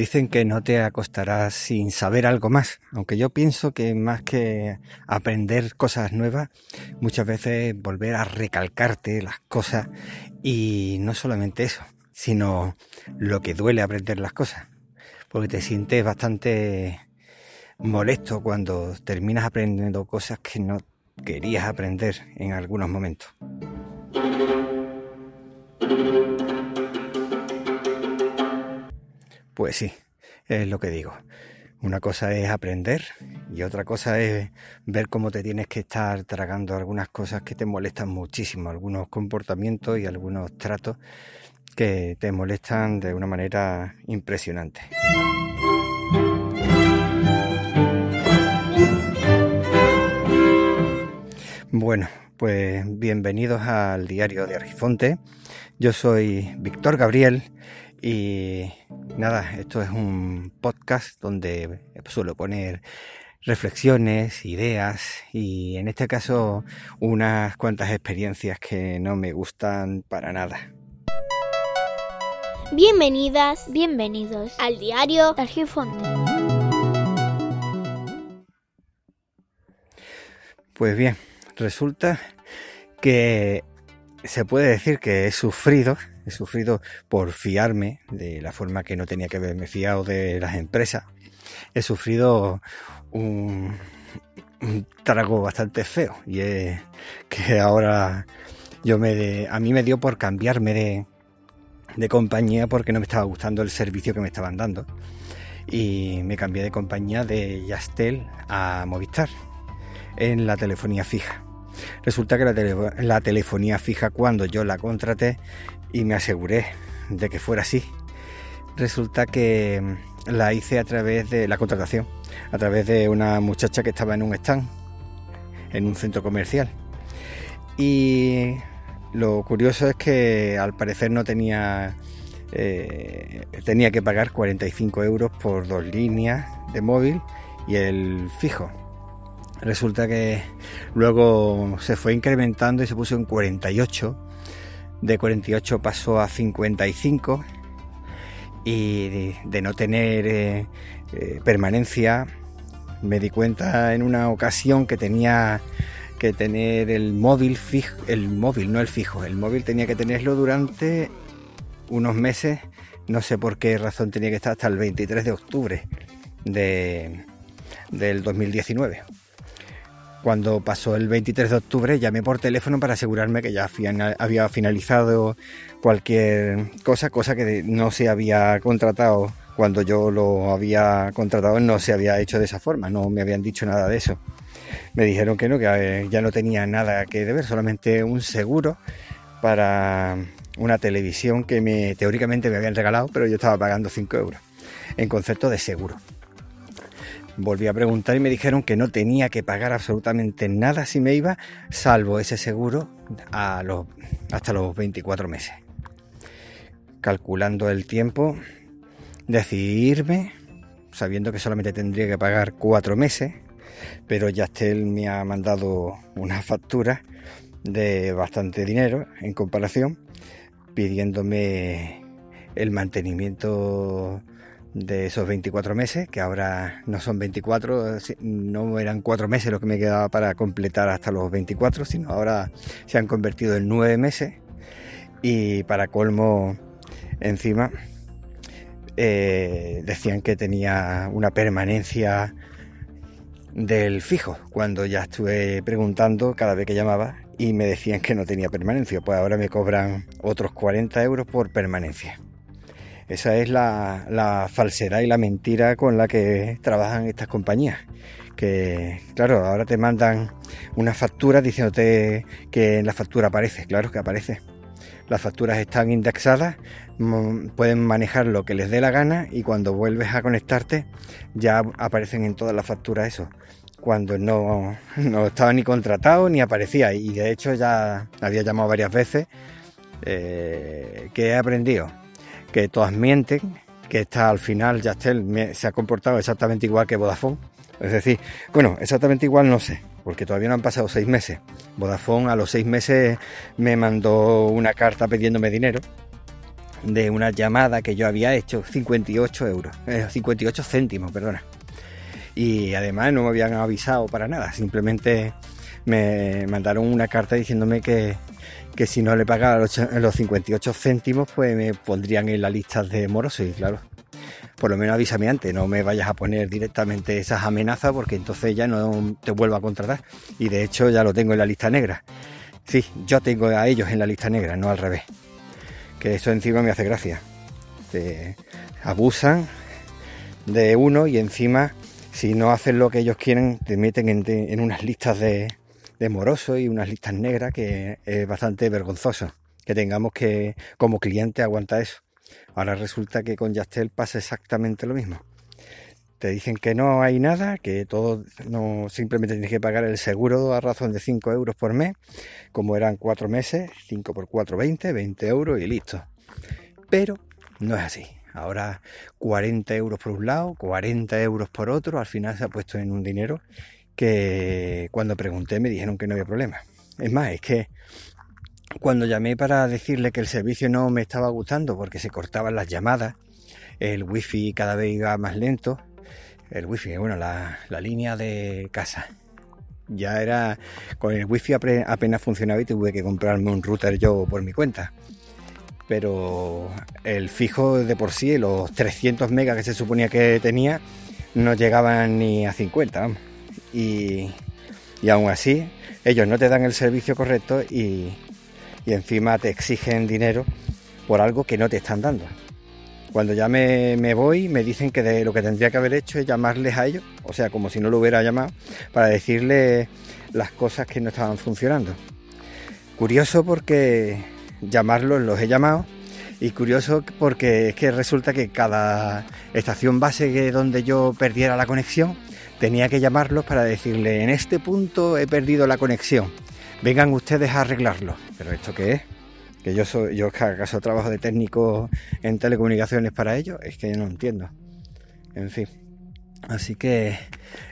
Dicen que no te acostarás sin saber algo más, aunque yo pienso que más que aprender cosas nuevas, muchas veces volver a recalcarte las cosas y no solamente eso, sino lo que duele aprender las cosas, porque te sientes bastante molesto cuando terminas aprendiendo cosas que no querías aprender en algunos momentos. Pues sí, es lo que digo. Una cosa es aprender y otra cosa es ver cómo te tienes que estar tragando algunas cosas que te molestan muchísimo, algunos comportamientos y algunos tratos que te molestan de una manera impresionante. Bueno, pues bienvenidos al diario de Argifonte. Yo soy Víctor Gabriel y nada, esto es un podcast donde suelo poner reflexiones, ideas y en este caso unas cuantas experiencias que no me gustan para nada. Bienvenidas, bienvenidos al diario Argifonte. Pues bien, resulta que se puede decir que he sufrido he sufrido por fiarme de la forma que no tenía que haberme fiado de las empresas. He sufrido un, trago bastante feo y es que ahora yo me a mí me dio por cambiarme de, de compañía porque no me estaba gustando el servicio que me estaban dando y me cambié de compañía de Yastel a Movistar en la telefonía fija. Resulta que la, telefonía fija cuando yo la contraté y me aseguré de que fuera así. Resulta que mm, la hice a través de la contratación, a través de una muchacha que estaba en un stand, en un centro comercial. Y lo curioso es que al parecer no tenía, eh, tenía que pagar 45 euros por dos líneas de móvil y el fijo. Resulta que luego se fue incrementando y se puso en 48 de 48 pasó a 55 y de, no tener eh, eh, permanencia me di cuenta en una ocasión que tenía que tener el móvil fijo, el móvil, no el fijo, el móvil tenía que tenerlo durante unos meses, no sé por qué razón tenía que estar hasta el 23 de octubre de, del 2019. Cuando pasó el 23 de octubre llamé por teléfono para asegurarme que ya había finalizado cualquier cosa, cosa que no se había contratado cuando yo lo había contratado, no se había hecho de esa forma, no me habían dicho nada de eso. Me dijeron que no, que eh, ya no tenía nada que deber, solamente un seguro para una televisión que me, teóricamente me habían regalado, pero yo estaba pagando 5 euros en concepto de seguro. Volví a preguntar y me dijeron que no tenía que pagar absolutamente nada si me iba, salvo ese seguro hasta los 24 meses. Calculando el tiempo, decidirme, sabiendo que solamente tendría que pagar cuatro meses, pero Yastel me ha mandado una factura de bastante dinero en comparación, pidiéndome el mantenimiento de esos 24 meses, que ahora no son 24, no eran 4 meses lo que me quedaba para completar hasta los 24, sino ahora se han convertido en 9 meses. Y para colmo, encima, eh, decían que tenía una permanencia del fijo, cuando ya estuve preguntando cada vez que llamaba y me decían que no tenía permanencia, pues ahora me cobran otros 40 euros por permanencia. Esa es la, falsedad y la mentira con la que trabajan estas compañías. Que, claro, ahora te mandan una factura diciéndote que en la factura aparece. Claro que aparece. Las facturas están indexadas, mm, pueden manejar lo que les dé la gana y cuando vuelves a conectarte ya aparecen en todas las facturas eso. Cuando no, estaba ni contratado ni aparecía. Y de hecho ya había llamado varias veces eh, que he aprendido que todas mienten, que está al final Yastel se ha comportado exactamente igual que Vodafone. Es decir, bueno, exactamente igual no sé, porque todavía no han pasado seis meses. Vodafone a los seis meses me mandó una carta pidiéndome dinero, de una llamada que yo había hecho, 58 euros, 58 eh, céntimos, perdona. Y además no me habían avisado para nada, simplemente me mandaron una carta diciéndome que, que si no le pagaba los, 58 céntimos, pues me pondrían en la lista de morosos. Y claro, por lo menos avísame antes, no me vayas a poner directamente esas amenazas porque entonces ya no te vuelvo a contratar. Y de hecho ya lo tengo en la lista negra. Sí, yo tengo a ellos en la lista negra, no al revés. Que eso encima me hace gracia. Te abusan de uno y encima si no hacen lo que ellos quieren te meten en unas listas de, de moroso y unas listas negras que es bastante vergonzoso que tengamos que como cliente aguantar eso. Ahora resulta que con Yastel pasa exactamente lo mismo. Te dicen que no hay nada, que todo no simplemente tienes que pagar el seguro a razón de 5 euros por mes, como eran 4 meses, 5 por 4, 20, 20 euros y listo. Pero no es así. Ahora 40 euros por un lado, 40 euros por otro, al final se ha puesto en un dinero que cuando pregunté me dijeron que no había problema. Es más, es que cuando llamé para decirle que el servicio no me estaba gustando porque se cortaban las llamadas, el wifi cada vez iba más lento, el wifi, bueno, la, línea de casa. Ya era, con el wifi apenas funcionaba y tuve que comprarme un router yo por mi cuenta. Pero el fijo de por sí, los 300 megas que se suponía que tenía, no llegaban ni a 50, vamos y, aún así ellos no te dan el servicio correcto y, encima te exigen dinero por algo que no te están dando. Cuando ya me, voy, me dicen que de lo que tendría que haber hecho es llamarles a ellos, o sea, como si no lo hubiera llamado, para decirles las cosas que no estaban funcionando. Curioso porque llamarlos los he llamado y curioso porque es que resulta que cada estación base donde yo perdiera la conexión tenía que llamarlos para decirle, en este punto he perdido la conexión, vengan ustedes a arreglarlo. Pero ¿esto qué es? Que yo soy, yo acaso trabajo de técnico en telecomunicaciones para ellos, es que no entiendo. En fin. Así que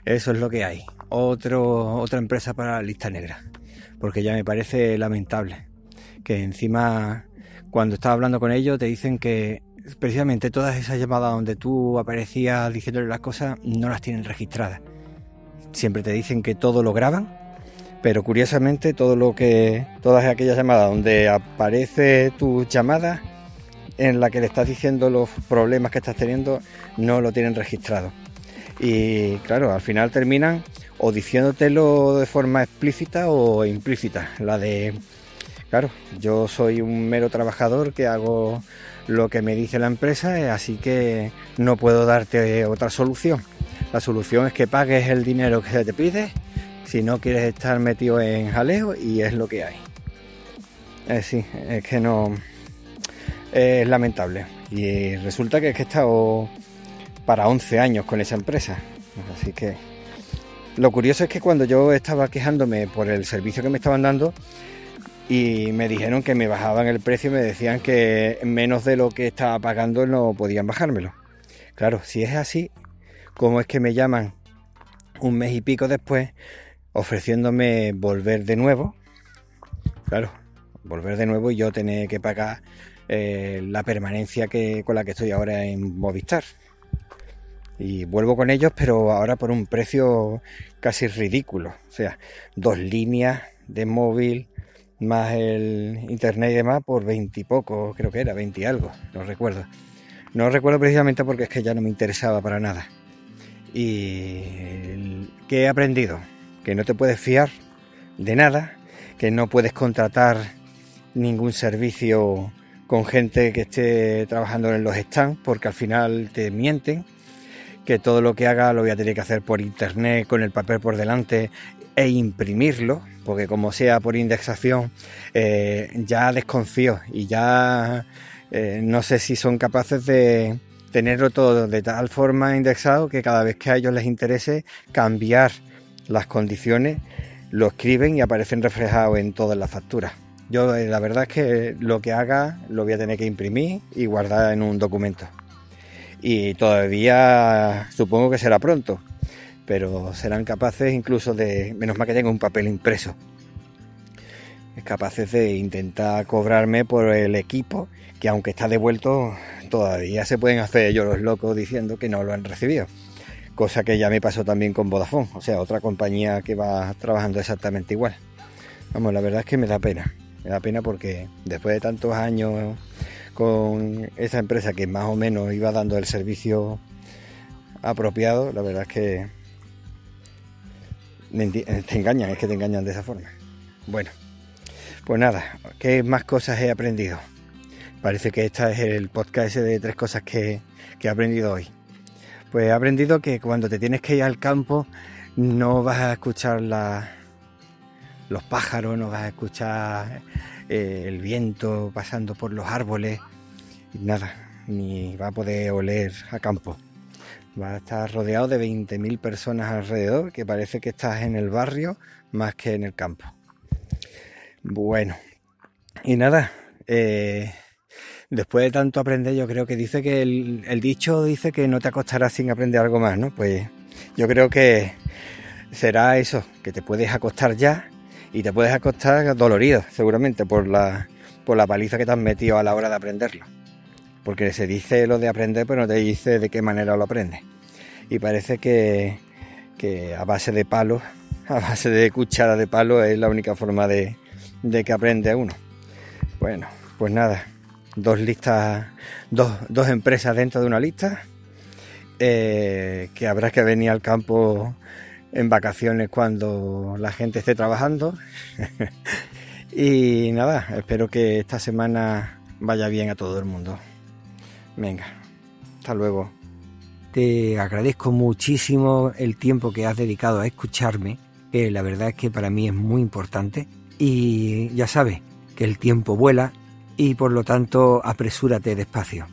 eso es lo que hay. Otra empresa para la lista negra. Porque ya me parece lamentable. Que encima, cuando estaba hablando con ellos, te dicen que precisamente todas esas llamadas donde tú aparecías diciéndole las cosas no las tienen registradas. Siempre te dicen que todo lo graban, pero curiosamente todo lo que todas aquellas llamadas donde aparece tus llamadas en la que le estás diciendo los problemas que estás teniendo no lo tienen registrado. Y claro, al final terminan o diciéndotelo de forma explícita o implícita. La de, claro, yo soy un mero trabajador que hago lo que me dice la empresa, así que no puedo darte otra solución. La solución es que pagues el dinero que se te pide si no quieres estar metido en jaleo y es lo que hay. Eh, sí, es que no. Es lamentable. Y resulta que que he estado para 11 años con esa empresa. Así que. Lo curioso es que cuando yo estaba quejándome por el servicio que me estaban dando, y me dijeron que me bajaban el precio me decían que menos de lo que estaba pagando no podían bajármelo. Claro, si es así, ¿cómo es que me llaman un mes y pico después ofreciéndome volver de nuevo? Claro, volver de nuevo y yo tener que pagar eh, la permanencia que, con la que estoy ahora en Movistar. Y vuelvo con ellos, pero ahora por un precio casi ridículo. O sea, dos líneas de móvil, más el internet y demás por 20 y poco, creo que era, 20 y algo, no recuerdo. No recuerdo precisamente porque es que ya no me interesaba para nada. Y ¿qué he aprendido? Que no te puedes fiar de nada, que no puedes contratar ningún servicio con gente que esté trabajando en los stands porque al final te mienten, que todo lo que haga lo voy a tener que hacer por internet con el papel por delante e imprimirlo, porque como sea por indexación, eh, ya desconfío y ya eh, no sé si son capaces de tenerlo todo de tal forma indexado que cada vez que a ellos les interese cambiar las condiciones, lo escriben y aparecen reflejados en todas las facturas. Yo eh, la verdad es que lo que haga lo voy a tener que imprimir y guardar en un documento. Y todavía supongo que será pronto, pero serán capaces incluso de, menos mal que tenga un papel impreso. capaces de intentar cobrarme por el equipo, que aunque está devuelto, todavía se pueden hacer ellos los locos diciendo que no lo han recibido. Cosa que ya me pasó también con Vodafone, o sea, otra compañía que va trabajando exactamente igual. Vamos, la verdad es que me da pena. Me da pena porque después de tantos años con esa empresa que más o menos iba dando el servicio apropiado, la verdad es que te engañan, es que te engañan de esa forma. Bueno, pues nada, ¿qué más cosas he aprendido? Parece que este es el podcast de tres cosas que, he aprendido hoy. Pues he aprendido que cuando te tienes que ir al campo no vas a escuchar los pájaros, no vas a escuchar eh, el viento pasando por los árboles, nada, ni va a poder oler a campo. Va a estar rodeado de 20.000 personas alrededor, que parece que estás en el barrio más que en el campo. Bueno, y nada, eh, después de tanto aprender, yo creo que dice que el, el, dicho dice que no te acostarás sin aprender algo más, ¿no? Pues yo creo que será eso, que te puedes acostar ya y te puedes acostar dolorido, seguramente, por la, por la paliza que te has metido a la hora de aprenderlo porque se dice lo de aprender, pero no te dice de qué manera lo aprendes. Y parece que, a base de palo, a base de cuchara de palo, es la única forma de, que aprende uno. Bueno, pues nada, dos listas, dos, dos empresas dentro de una lista, eh, que habrá que venir al campo en vacaciones cuando la gente esté trabajando. y nada, espero que esta semana vaya bien a todo el mundo. Venga, hasta luego. Te agradezco muchísimo el tiempo que has dedicado a escucharme, que la verdad es que para mí es muy importante. Y ya sabes que el tiempo vuela y por lo tanto apresúrate despacio.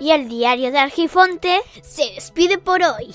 Y el diario de Argifonte se despide por hoy.